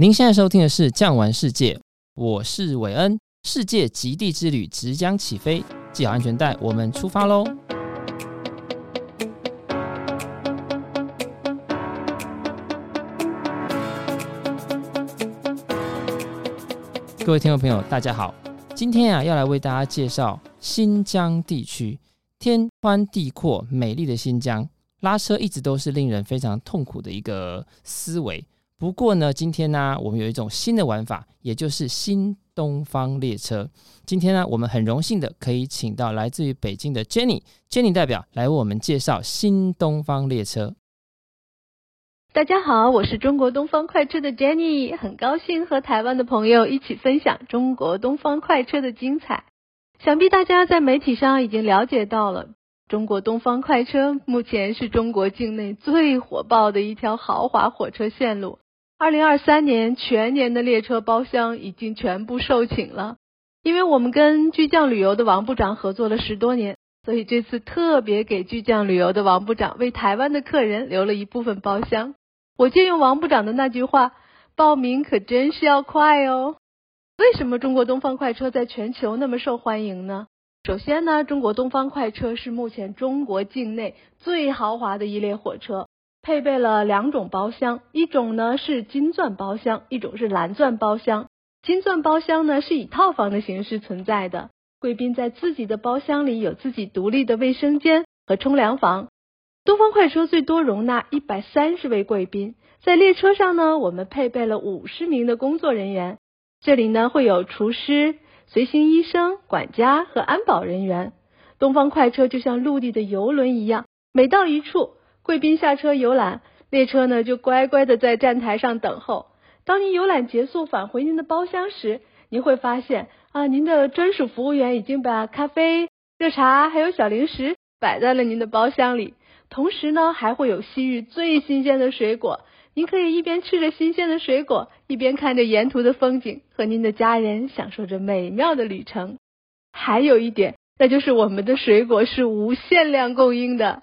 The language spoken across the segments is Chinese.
您现在收听的是《酱玩世界》，我是韦恩。世界极地之旅即将起飞，系好安全带，我们出发喽！各位听众朋友，大家好，今天啊，要来为大家介绍新疆地区，天宽地阔、美丽的新疆，拉车一直都是令人非常痛苦的一个思维。不过呢，今天呢，我们有一种新的玩法，也就是新东方列车。今天呢，我们很荣幸的可以请到来自于北京的 Jenny，Jenny 代表来为我们介绍新东方列车。大家好，我是中国东方快车的 Jenny，很高兴和台湾的朋友一起分享中国东方快车的精彩。想必大家在媒体上已经了解到了。中国东方快车目前是中国境内最火爆的一条豪华火车线路。二零二三年全年的列车包厢已经全部售罄了，因为我们跟巨匠旅游的王部长合作了十多年，所以这次特别给巨匠旅游的王部长为台湾的客人留了一部分包厢。我借用王部长的那句话，报名可真是要快哦。为什么中国东方快车在全球那么受欢迎呢？首先呢，中国东方快车是目前中国境内最豪华的一列火车。配备了两种包厢，一种呢是金钻包厢，一种是蓝钻包厢。金钻包厢呢是以套房的形式存在的，贵宾在自己的包厢里有自己独立的卫生间和冲凉房。东方快车最多容纳一百三十位贵宾，在列车上呢，我们配备了五十名的工作人员，这里呢会有厨师、随行医生、管家和安保人员。东方快车就像陆地的游轮一样，每到一处。贵宾下车游览，列车呢就乖乖的在站台上等候。当您游览结束返回您的包厢时，您会发现啊，您的专属服务员已经把咖啡、热茶还有小零食摆在了您的包厢里，同时呢还会有西域最新鲜的水果，您可以一边吃着新鲜的水果，一边看着沿途的风景，和您的家人享受着美妙的旅程。还有一点，那就是我们的水果是无限量供应的。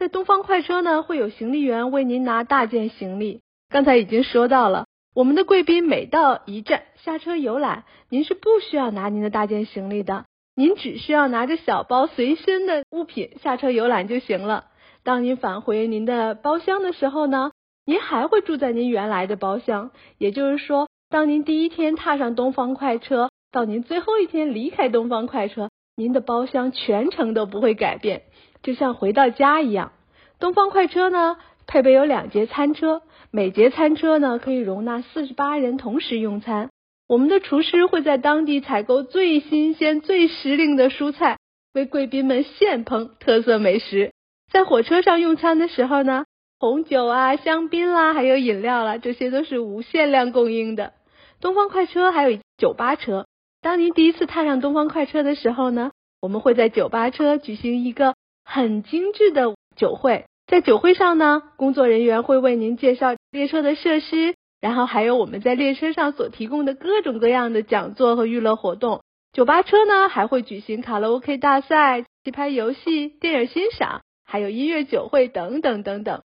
在东方快车呢，会有行李员为您拿大件行李。刚才已经说到了，我们的贵宾每到一站下车游览，您是不需要拿您的大件行李的，您只需要拿着小包随身的物品下车游览就行了。当您返回您的包厢的时候呢，您还会住在您原来的包厢。也就是说，当您第一天踏上东方快车，到您最后一天离开东方快车，您的包厢全程都不会改变。就像回到家一样，东方快车呢，配备有两节餐车，每节餐车呢可以容纳四十八人同时用餐。我们的厨师会在当地采购最新鲜、最时令的蔬菜，为贵宾们现烹特色美食。在火车上用餐的时候呢，红酒啊、香槟啦，还有饮料啦，这些都是无限量供应的。东方快车还有酒吧车，当您第一次踏上东方快车的时候呢，我们会在酒吧车举行一个。很精致的酒会，在酒会上呢，工作人员会为您介绍列车的设施，然后还有我们在列车上所提供的各种各样的讲座和娱乐活动。酒吧车呢还会举行卡拉 OK 大赛、棋牌游戏、电影欣赏，还有音乐酒会等等等等。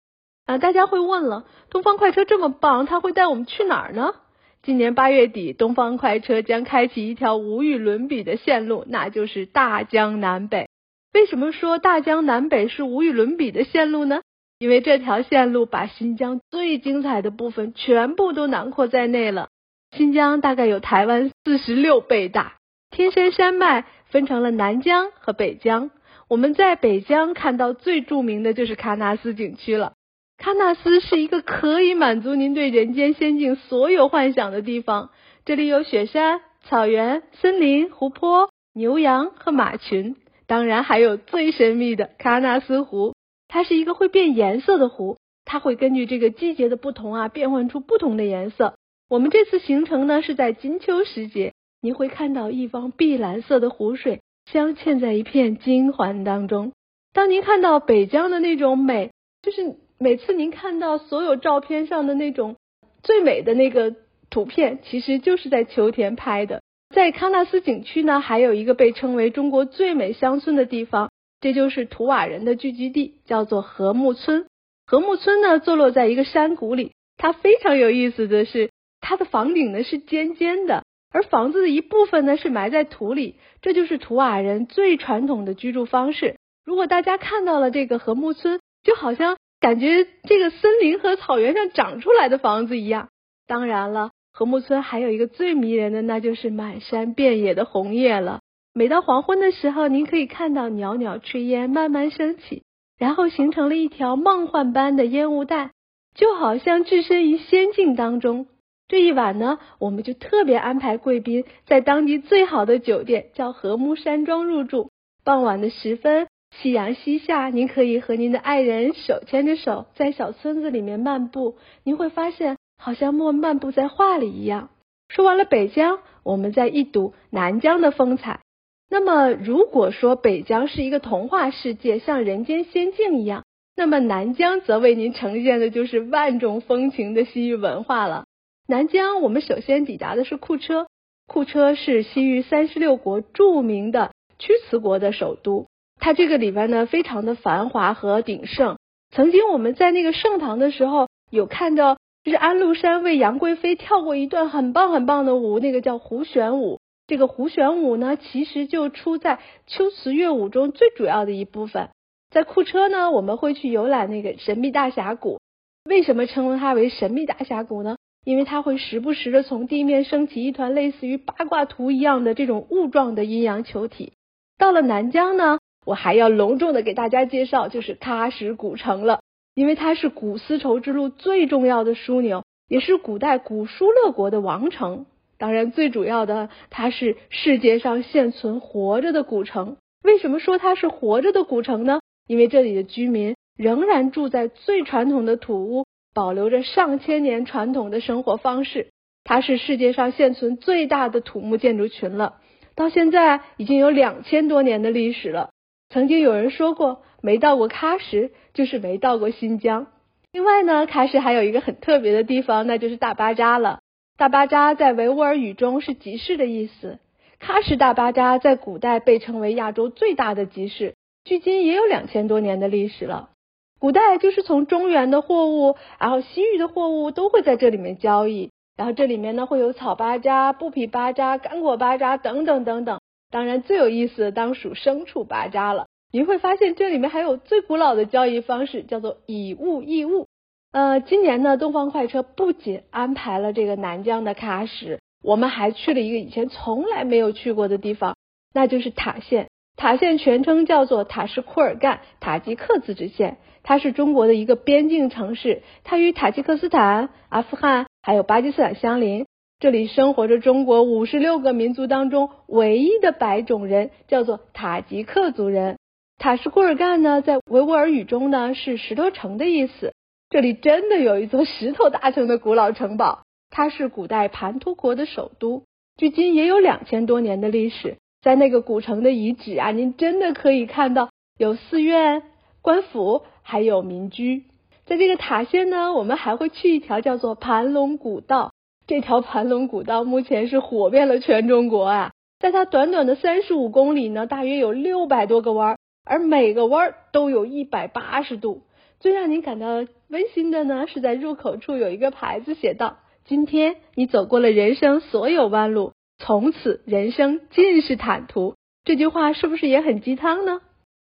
啊，大家会问了，东方快车这么棒，它会带我们去哪儿呢？今年八月底，东方快车将开启一条无与伦比的线路，那就是大江南北。为什么说大江南北是无与伦比的线路呢？因为这条线路把新疆最精彩的部分全部都囊括在内了。新疆大概有台湾四十六倍大，天山山脉分成了南疆和北疆。我们在北疆看到最著名的就是喀纳斯景区了。喀纳斯是一个可以满足您对人间仙境所有幻想的地方，这里有雪山、草原、森林、湖泊、牛羊和马群。当然还有最神秘的喀纳斯湖，它是一个会变颜色的湖，它会根据这个季节的不同啊，变换出不同的颜色。我们这次行程呢是在金秋时节，你会看到一方碧蓝色的湖水镶嵌在一片金环当中。当您看到北疆的那种美，就是每次您看到所有照片上的那种最美的那个图片，其实就是在秋天拍的。在喀纳斯景区呢，还有一个被称为中国最美乡村的地方，这就是图瓦人的聚居地，叫做禾木村。禾木村呢，坐落在一个山谷里。它非常有意思的是，它的房顶呢是尖尖的，而房子的一部分呢是埋在土里，这就是图瓦人最传统的居住方式。如果大家看到了这个禾木村，就好像感觉这个森林和草原上长出来的房子一样。当然了，禾木村还有一个最迷人的，那就是满山遍野的红叶了。每到黄昏的时候，您可以看到袅袅炊烟慢慢升起，然后形成了一条梦幻般的烟雾带，就好像置身于仙境当中。这一晚呢，我们就特别安排贵宾在当地最好的酒店，叫禾木山庄入住。傍晚的时分。夕阳西下，您可以和您的爱人手牵着手，在小村子里面漫步，您会发现好像漫漫步在画里一样。说完了北疆，我们再一睹南疆的风采。那么，如果说北疆是一个童话世界，像人间仙境一样，那么南疆则为您呈现的就是万种风情的西域文化了。南疆，我们首先抵达的是库车，库车是西域三十六国著名的龟兹国的首都。它这个里边呢，非常的繁华和鼎盛。曾经我们在那个盛唐的时候，有看到，就是安禄山为杨贵妃跳过一段很棒很棒的舞，那个叫胡旋舞。这个胡旋舞呢，其实就出在龟兹乐舞中最主要的一部分。在库车呢，我们会去游览那个神秘大峡谷。为什么称它为神秘大峡谷呢？因为它会时不时的从地面升起一团类似于八卦图一样的这种雾状的阴阳球体。到了南疆呢，我还要隆重的给大家介绍，就是喀什古城了，因为它是古丝绸之路最重要的枢纽，也是古代古疏勒国的王城。当然，最主要的，它是世界上现存活着的古城。为什么说它是活着的古城呢？因为这里的居民仍然住在最传统的土屋，保留着上千年传统的生活方式。它是世界上现存最大的土木建筑群了，到现在已经有两千多年的历史了。曾经有人说过，没到过喀什就是没到过新疆。另外呢，喀什还有一个很特别的地方，那就是大巴扎了。大巴扎在维吾尔语中是集市的意思。喀什大巴扎在古代被称为亚洲最大的集市，距今也有两千多年的历史了。古代就是从中原的货物，然后西域的货物都会在这里面交易。然后这里面呢会有草巴扎、布匹巴扎、干果巴扎等等等等。当然，最有意思的当属牲畜巴扎了。您会发现这里面还有最古老的交易方式，叫做以物易物。呃，今年呢，东方快车不仅安排了这个南疆的喀什，我们还去了一个以前从来没有去过的地方，那就是塔县。塔县全称叫做塔什库尔干塔吉克自治县，它是中国的一个边境城市，它与塔吉克斯坦、阿富汗还有巴基斯坦相邻。这里生活着中国五十六个民族当中唯一的白种人，叫做塔吉克族人。塔什库尔干呢，在维吾尔语中呢是石头城的意思。这里真的有一座石头大成的古老城堡，它是古代盘突国的首都，距今也有两千多年的历史。在那个古城的遗址啊，您真的可以看到有寺院、官府，还有民居。在这个塔县呢，我们还会去一条叫做盘龙古道。这条盘龙古道目前是火遍了全中国啊，在它短短的三十五公里呢，大约有六百多个弯，而每个弯都有一百八十度。最让您感到温馨的呢，是在入口处有一个牌子写道：“今天你走过了人生所有弯路，从此人生尽是坦途。”这句话是不是也很鸡汤呢？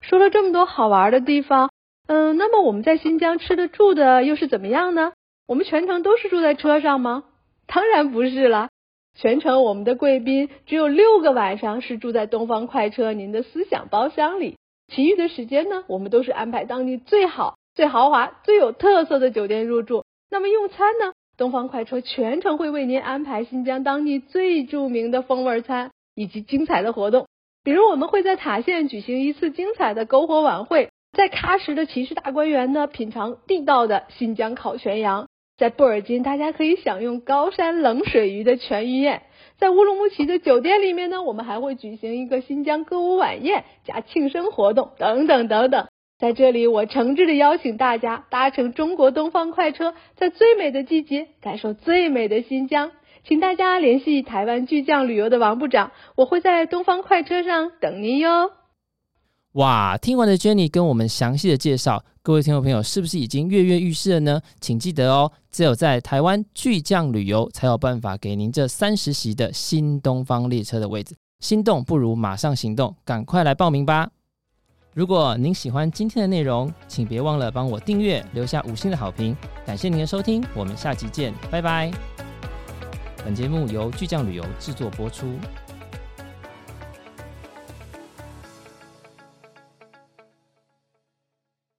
说了这么多好玩的地方，嗯，那么我们在新疆吃的住的又是怎么样呢？我们全程都是住在车上吗？当然不是了，全程我们的贵宾只有六个晚上是住在东方快车您的思想包厢里，其余的时间呢，我们都是安排当地最好、最豪华、最有特色的酒店入住。那么用餐呢，东方快车全程会为您安排新疆当地最著名的风味餐以及精彩的活动，比如我们会在塔县举行一次精彩的篝火晚会，在喀什的骑士大观园呢，品尝地道的新疆烤全羊。在布尔津，大家可以享用高山冷水鱼的全鱼宴；在乌鲁木齐的酒店里面呢，我们还会举行一个新疆歌舞晚宴加庆生活动等等等等。在这里，我诚挚的邀请大家搭乘中国东方快车，在最美的季节感受最美的新疆。请大家联系台湾巨匠旅游的王部长，我会在东方快车上等您哟。哇，听完了 Jenny 跟我们详细的介绍。各位听众朋友，是不是已经跃跃欲试了呢？请记得哦，只有在台湾巨匠旅游才有办法给您这三十席的新东方列车的位置。心动不如马上行动，赶快来报名吧！如果您喜欢今天的内容，请别忘了帮我订阅，留下五星的好评。感谢您的收听，我们下集见，拜拜。本节目由巨匠旅游制作播出。